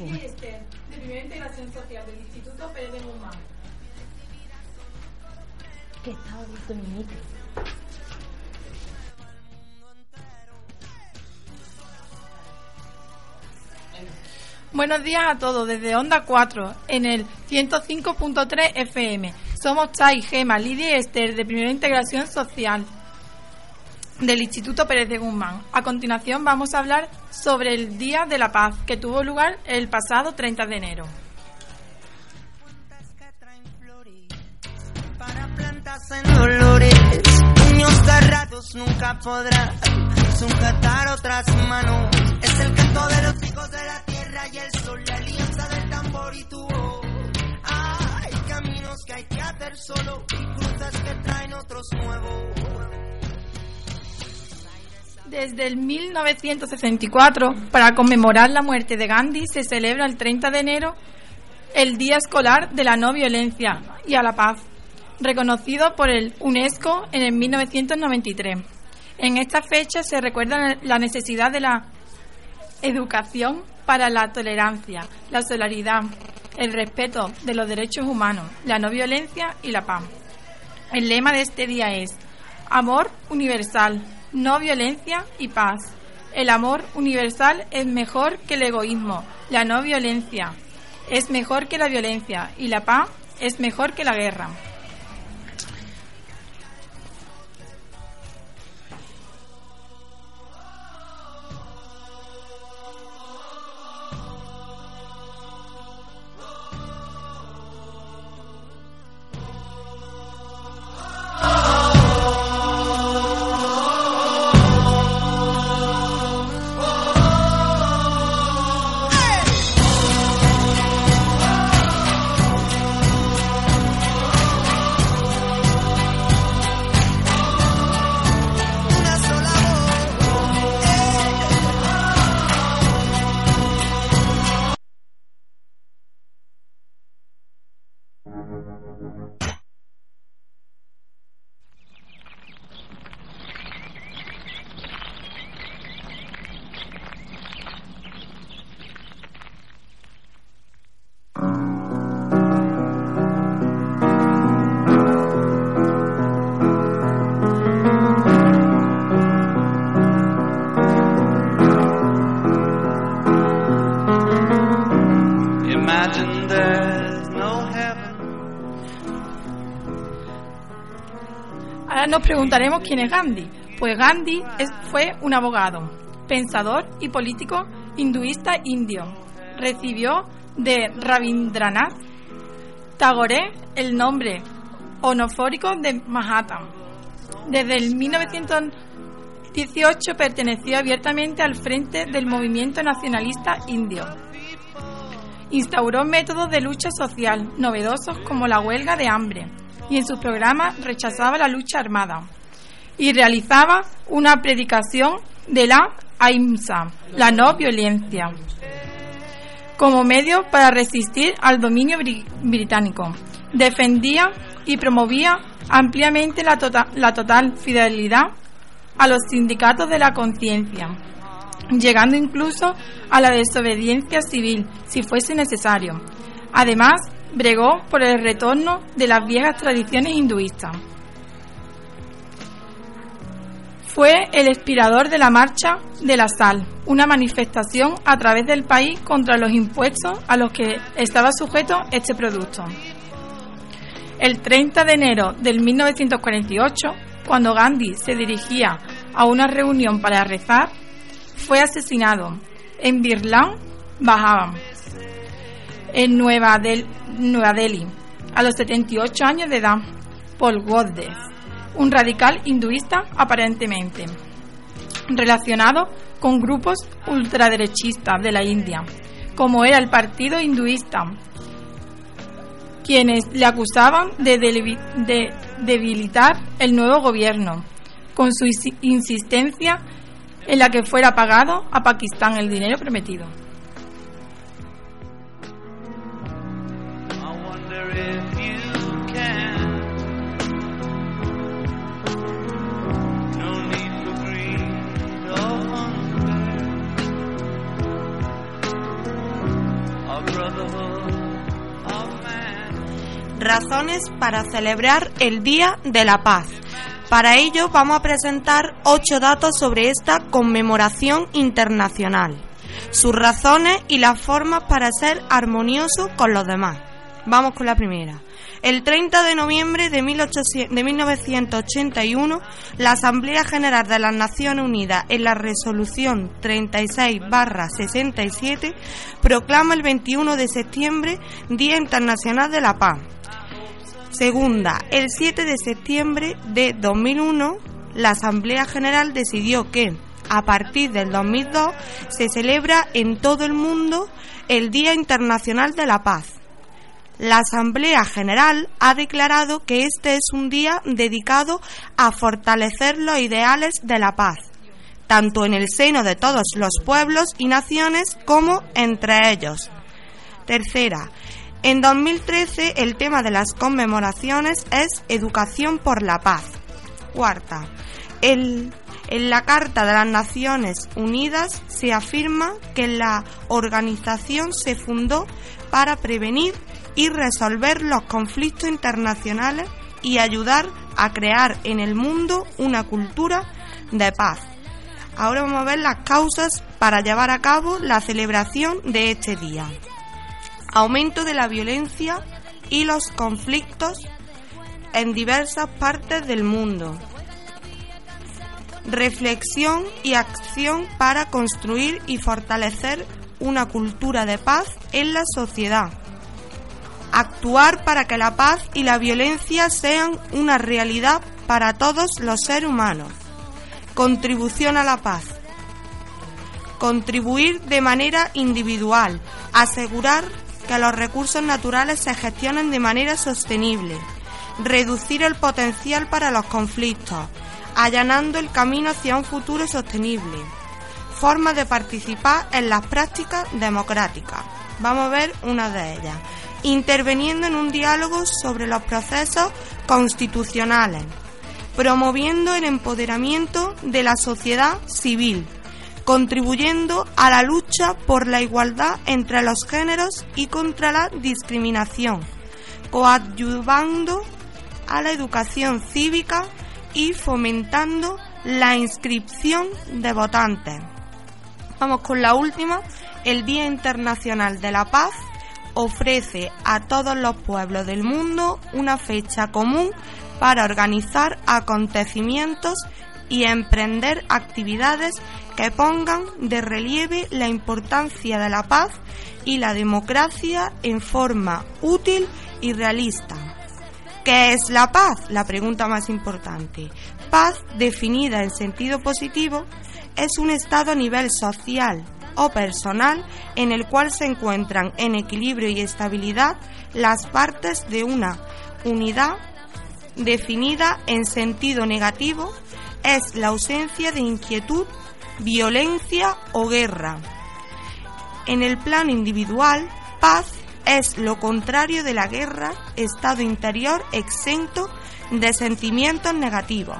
Y Esther, de Primera Integración Social del Instituto Pérez de Guzmán. ¿Qué estaba visto mi micro? Buenos días a todos desde Onda 4 en el 105.3 FM. Somos Chai, Gema, Lidia y Esther de Primera Integración Social del Instituto Pérez de Guzmán. A continuación vamos a hablar sobre el Día de la Paz que tuvo lugar el pasado 30 de enero. Desde el 1964, para conmemorar la muerte de Gandhi, se celebra el 30 de enero el Día Escolar de la No Violencia y a la Paz, reconocido por el UNESCO en el 1993. En esta fecha se recuerda la necesidad de la educación para la tolerancia, la solidaridad, el respeto de los derechos humanos, la no violencia y la paz. El lema de este día es Amor universal, no violencia y paz. El amor universal es mejor que el egoísmo, la no violencia es mejor que la violencia y la paz es mejor que la guerra. Ahora nos preguntaremos quién es Gandhi. Pues Gandhi fue un abogado, pensador y político hinduista indio. Recibió de Rabindranath Tagore el nombre honofórico de Mahatma. Desde el 1918 perteneció abiertamente al frente del movimiento nacionalista indio. Instauró métodos de lucha social novedosos como la huelga de hambre y en sus programas rechazaba la lucha armada y realizaba una predicación de la ahimsa, la no violencia, como medio para resistir al dominio bri- británico. Defendía y promovía ampliamente la, tota- la total fidelidad a los sindicatos de la conciencia llegando incluso a la desobediencia civil si fuese necesario. Además, bregó por el retorno de las viejas tradiciones hinduistas. Fue el inspirador de la Marcha de la Sal, una manifestación a través del país contra los impuestos a los que estaba sujeto este producto. El 30 de enero del 1948, cuando Gandhi se dirigía a una reunión para rezar, fue asesinado en Birlan, Bajava, en Nueva, Del- Nueva Delhi, a los 78 años de edad, por Goddes, un radical hinduista aparentemente, relacionado con grupos ultraderechistas de la India, como era el Partido Hinduista, quienes le acusaban de, de debilitar el nuevo gobierno, con su insistencia en la que fuera pagado a Pakistán el dinero prometido. Razones para celebrar el Día de la Paz. Para ello vamos a presentar ocho datos sobre esta conmemoración internacional, sus razones y las formas para ser armonioso con los demás. Vamos con la primera. El 30 de noviembre de, 1981, la Asamblea General de las Naciones Unidas, en la resolución 36-67, proclama el 21 de septiembre Día Internacional de la Paz. Segunda, el 7 de septiembre de 2001, la Asamblea General decidió que, a partir del 2002, se celebra en todo el mundo el Día Internacional de la Paz la Asamblea General ha declarado que este es un día dedicado a fortalecer los ideales de la paz, tanto en el seno de todos los pueblos y naciones como entre ellos. Tercera, en 2013 el tema de las conmemoraciones es Educación por la Paz. Cuarta, en la Carta de las Naciones Unidas se afirma que la organización se fundó para prevenir y resolver los conflictos internacionales y ayudar a crear en el mundo una cultura de paz. Ahora vamos a ver las causas para llevar a cabo la celebración de este día. Aumento de la violencia y los conflictos en diversas partes del mundo. Reflexión y acción para construir y fortalecer una cultura de paz en la sociedad actuar para que la paz y la violencia sean una realidad para todos los seres humanos. Contribución a la paz. Contribuir de manera individual, asegurar que los recursos naturales se gestionen de manera sostenible, reducir el potencial para los conflictos, allanando el camino hacia un futuro sostenible. Formas de participar en las prácticas democráticas. Vamos a ver una de ellas interviniendo en un diálogo sobre los procesos constitucionales, promoviendo el empoderamiento de la sociedad civil, contribuyendo a la lucha por la igualdad entre los géneros y contra la discriminación, coadyuvando a la educación cívica y fomentando la inscripción de votantes. Vamos con la última, el Día Internacional de la Paz ofrece a todos los pueblos del mundo una fecha común para organizar acontecimientos y emprender actividades que pongan de relieve la importancia de la paz y la democracia en forma útil y realista. ¿Qué es la paz? La pregunta más importante. Paz, definida en sentido positivo, es un estado a nivel social, o personal en el cual se encuentran en equilibrio y estabilidad las partes de una unidad definida en sentido negativo es la ausencia de inquietud, violencia o guerra. En el plano individual, paz es lo contrario de la guerra, estado interior exento de sentimientos negativos.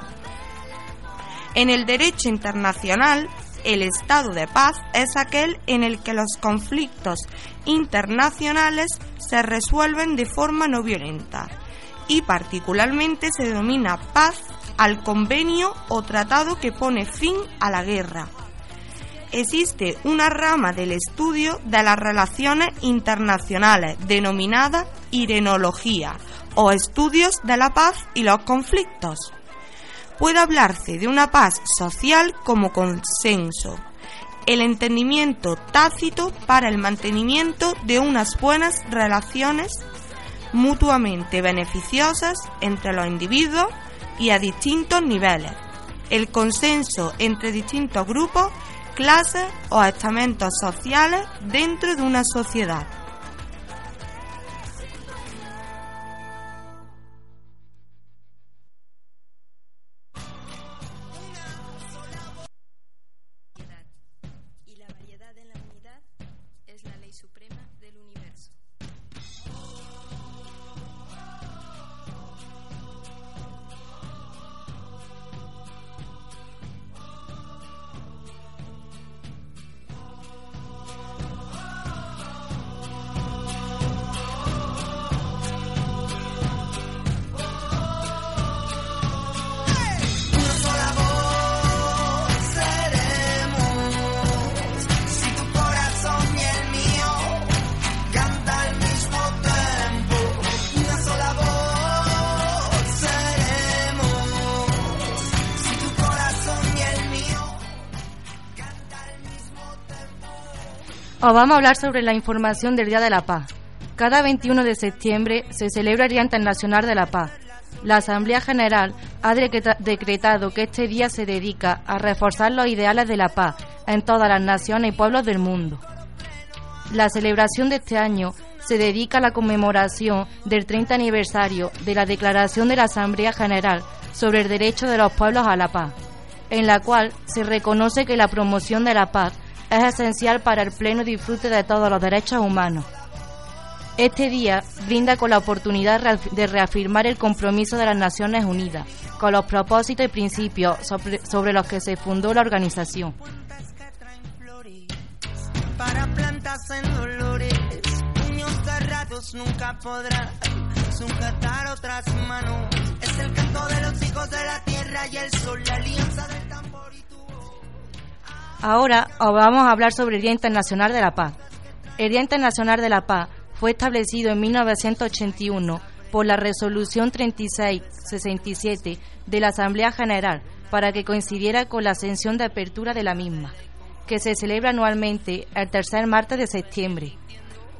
En el derecho internacional, el estado de paz es aquel en el que los conflictos internacionales se resuelven de forma no violenta y particularmente se denomina paz al convenio o tratado que pone fin a la guerra. Existe una rama del estudio de las relaciones internacionales denominada irenología o estudios de la paz y los conflictos puede hablarse de una paz social como consenso, el entendimiento tácito para el mantenimiento de unas buenas relaciones mutuamente beneficiosas entre los individuos y a distintos niveles, el consenso entre distintos grupos, clases o estamentos sociales dentro de una sociedad. Os vamos a hablar sobre la información del Día de la Paz. Cada 21 de septiembre se celebra el Día Internacional de la Paz. La Asamblea General ha decretado que este día se dedica a reforzar los ideales de la paz en todas las naciones y pueblos del mundo. La celebración de este año se dedica a la conmemoración del 30 aniversario de la Declaración de la Asamblea General sobre el derecho de los pueblos a la paz, en la cual se reconoce que la promoción de la paz es esencial para el pleno disfrute de todos los derechos humanos. Este día brinda con la oportunidad de reafirmar el compromiso de las Naciones Unidas con los propósitos y principios sobre, los que se fundó la organización. Para plantas en dolores, puños cerrados nunca podrán sujetar otras manos. Es el canto de los hijos de la tierra y el sol, la alianza del tambor y tu Ahora os vamos a hablar sobre el Día Internacional de la Paz. El Día Internacional de la Paz fue establecido en 1981 por la Resolución 3667 de la Asamblea General para que coincidiera con la ascensión de apertura de la misma, que se celebra anualmente el tercer martes de septiembre.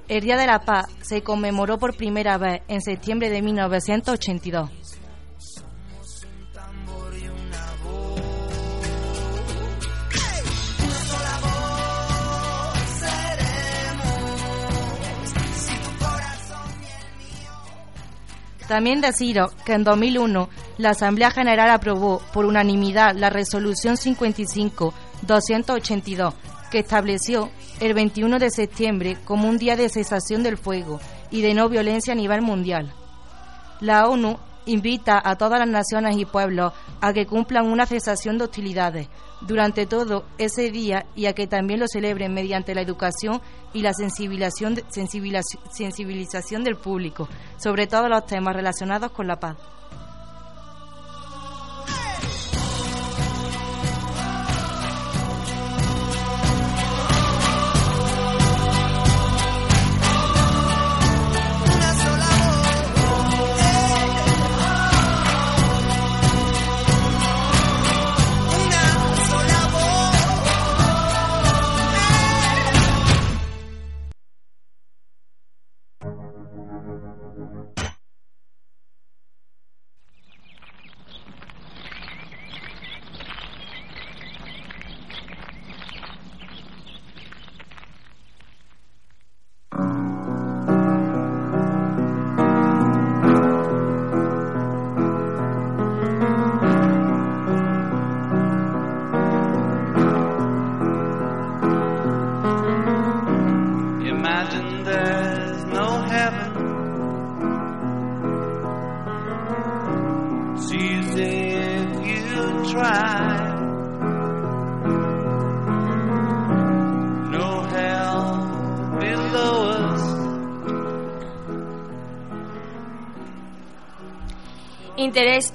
El Día de la Paz se conmemoró por primera vez en septiembre de 1982. También deciros que en 2001 la Asamblea General aprobó por unanimidad la Resolución 55-282 que estableció el 21 de septiembre como un día de cesación del fuego y de no violencia a nivel mundial. La ONU invita a todas las naciones y pueblos a que cumplan una cesación de hostilidades durante todo ese día y a que también lo celebren mediante la educación y la sensibilización, del público sobre todos los temas relacionados con la paz.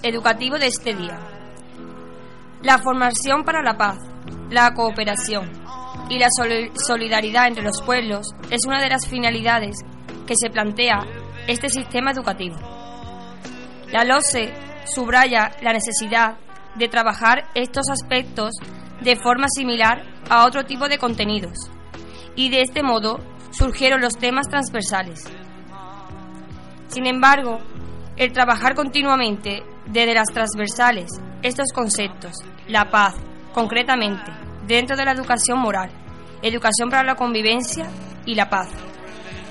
Educativo de este día. La formación para la paz, la cooperación y la solidaridad entre los pueblos es una de las finalidades que se plantea este sistema educativo. La LOSE subraya la necesidad de trabajar estos aspectos de forma similar a otro tipo de contenidos y de este modo surgieron los temas transversales. Sin embargo, el trabajar continuamente desde las transversales estos conceptos, la paz, concretamente, dentro de la educación moral, educación para la convivencia y la paz,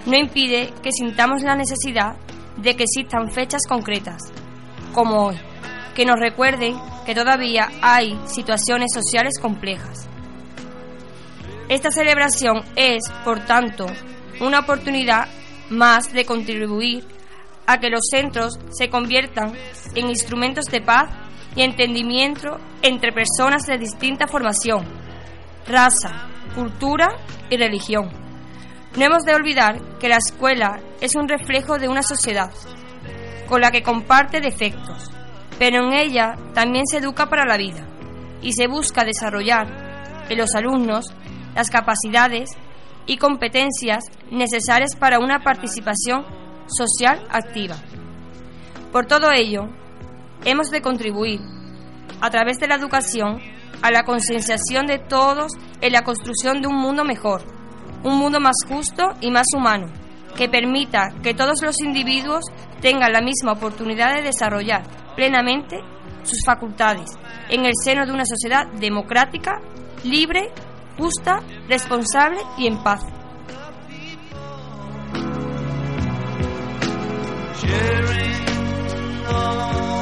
no impide que sintamos la necesidad de que existan fechas concretas, como hoy, que nos recuerden que todavía hay situaciones sociales complejas. Esta celebración es, por tanto, una oportunidad más de contribuir a que los centros se conviertan en instrumentos de paz y entendimiento entre personas de distinta formación, raza, cultura y religión. No hemos de olvidar que la escuela es un reflejo de una sociedad con la que comparte defectos, pero en ella también se educa para la vida y se busca desarrollar en los alumnos las capacidades y competencias necesarias para una participación social activa. Por todo ello, hemos de contribuir, a través de la educación, a la concienciación de todos en la construcción de un mundo mejor, un mundo más justo y más humano, que permita que todos los individuos tengan la misma oportunidad de desarrollar plenamente sus facultades en el seno de una sociedad democrática, libre, justa, responsable y en paz. Sharing all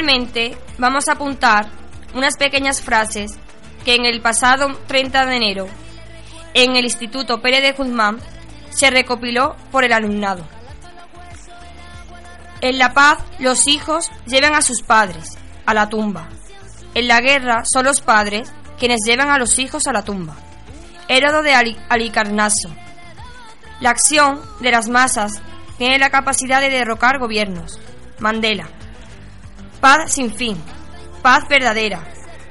Finalmente, vamos a apuntar unas pequeñas frases que en el pasado 30 de enero, en el Instituto Pérez de Guzmán, se recopiló por el alumnado. En la paz, los hijos llevan a sus padres a la tumba. En la guerra, son los padres quienes llevan a los hijos a la tumba. Hérodo de Ali- Alicarnaso. La acción de las masas tiene la capacidad de derrocar gobiernos. Mandela. Paz sin fin, paz verdadera,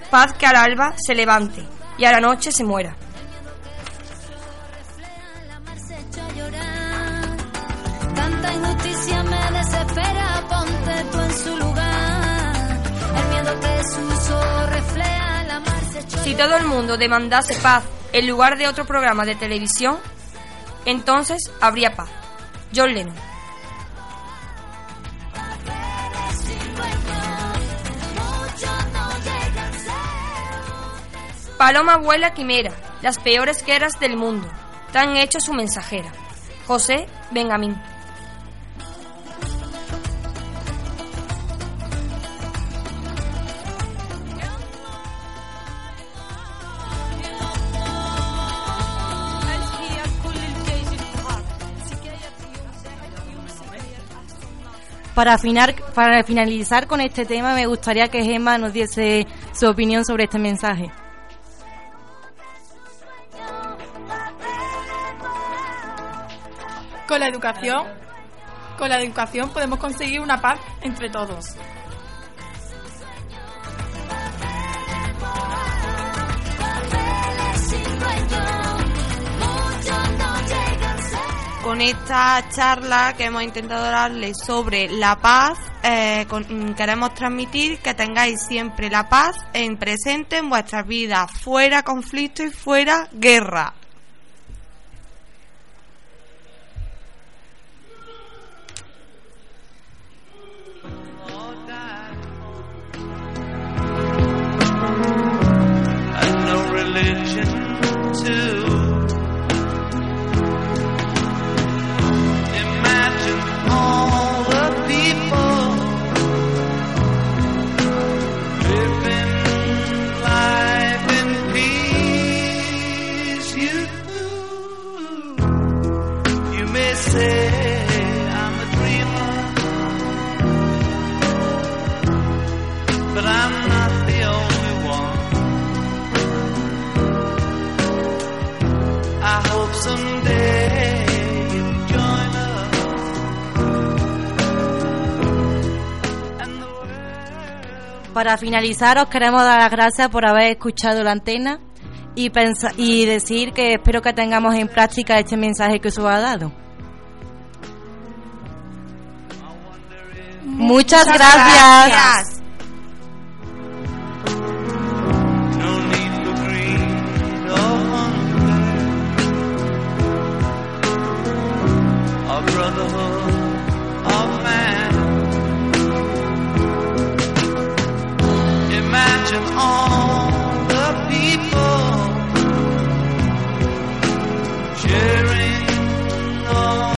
paz que al alba se levante y a la noche se muera. La mar se echó a llorar. Tanta injusticia me desespera, ponte tú en su lugar. El miedo que sus ojos refleja, la mar se echó a Si todo el mundo demandase paz en lugar de otro programa de televisión, entonces habría paz. John Lennon. Paloma vuela quimera, las peores guerras del mundo. Tan hecho su mensajera. José Benjamín. Para, afinar, para finalizar con este tema, me gustaría que Gemma nos diese su opinión sobre este mensaje. Con la educación, con la educación podemos conseguir una paz entre todos. Con esta charla que hemos intentado darle sobre la paz, eh, mm, queremos transmitir que tengáis siempre la paz en presente en vuestras vidas, fuera conflicto y fuera guerra. Religion too. Para finalizar, os queremos dar las gracias por haber escuchado la antena y, y decir que espero que tengamos en práctica este mensaje que os ha dado. Muchas gracias.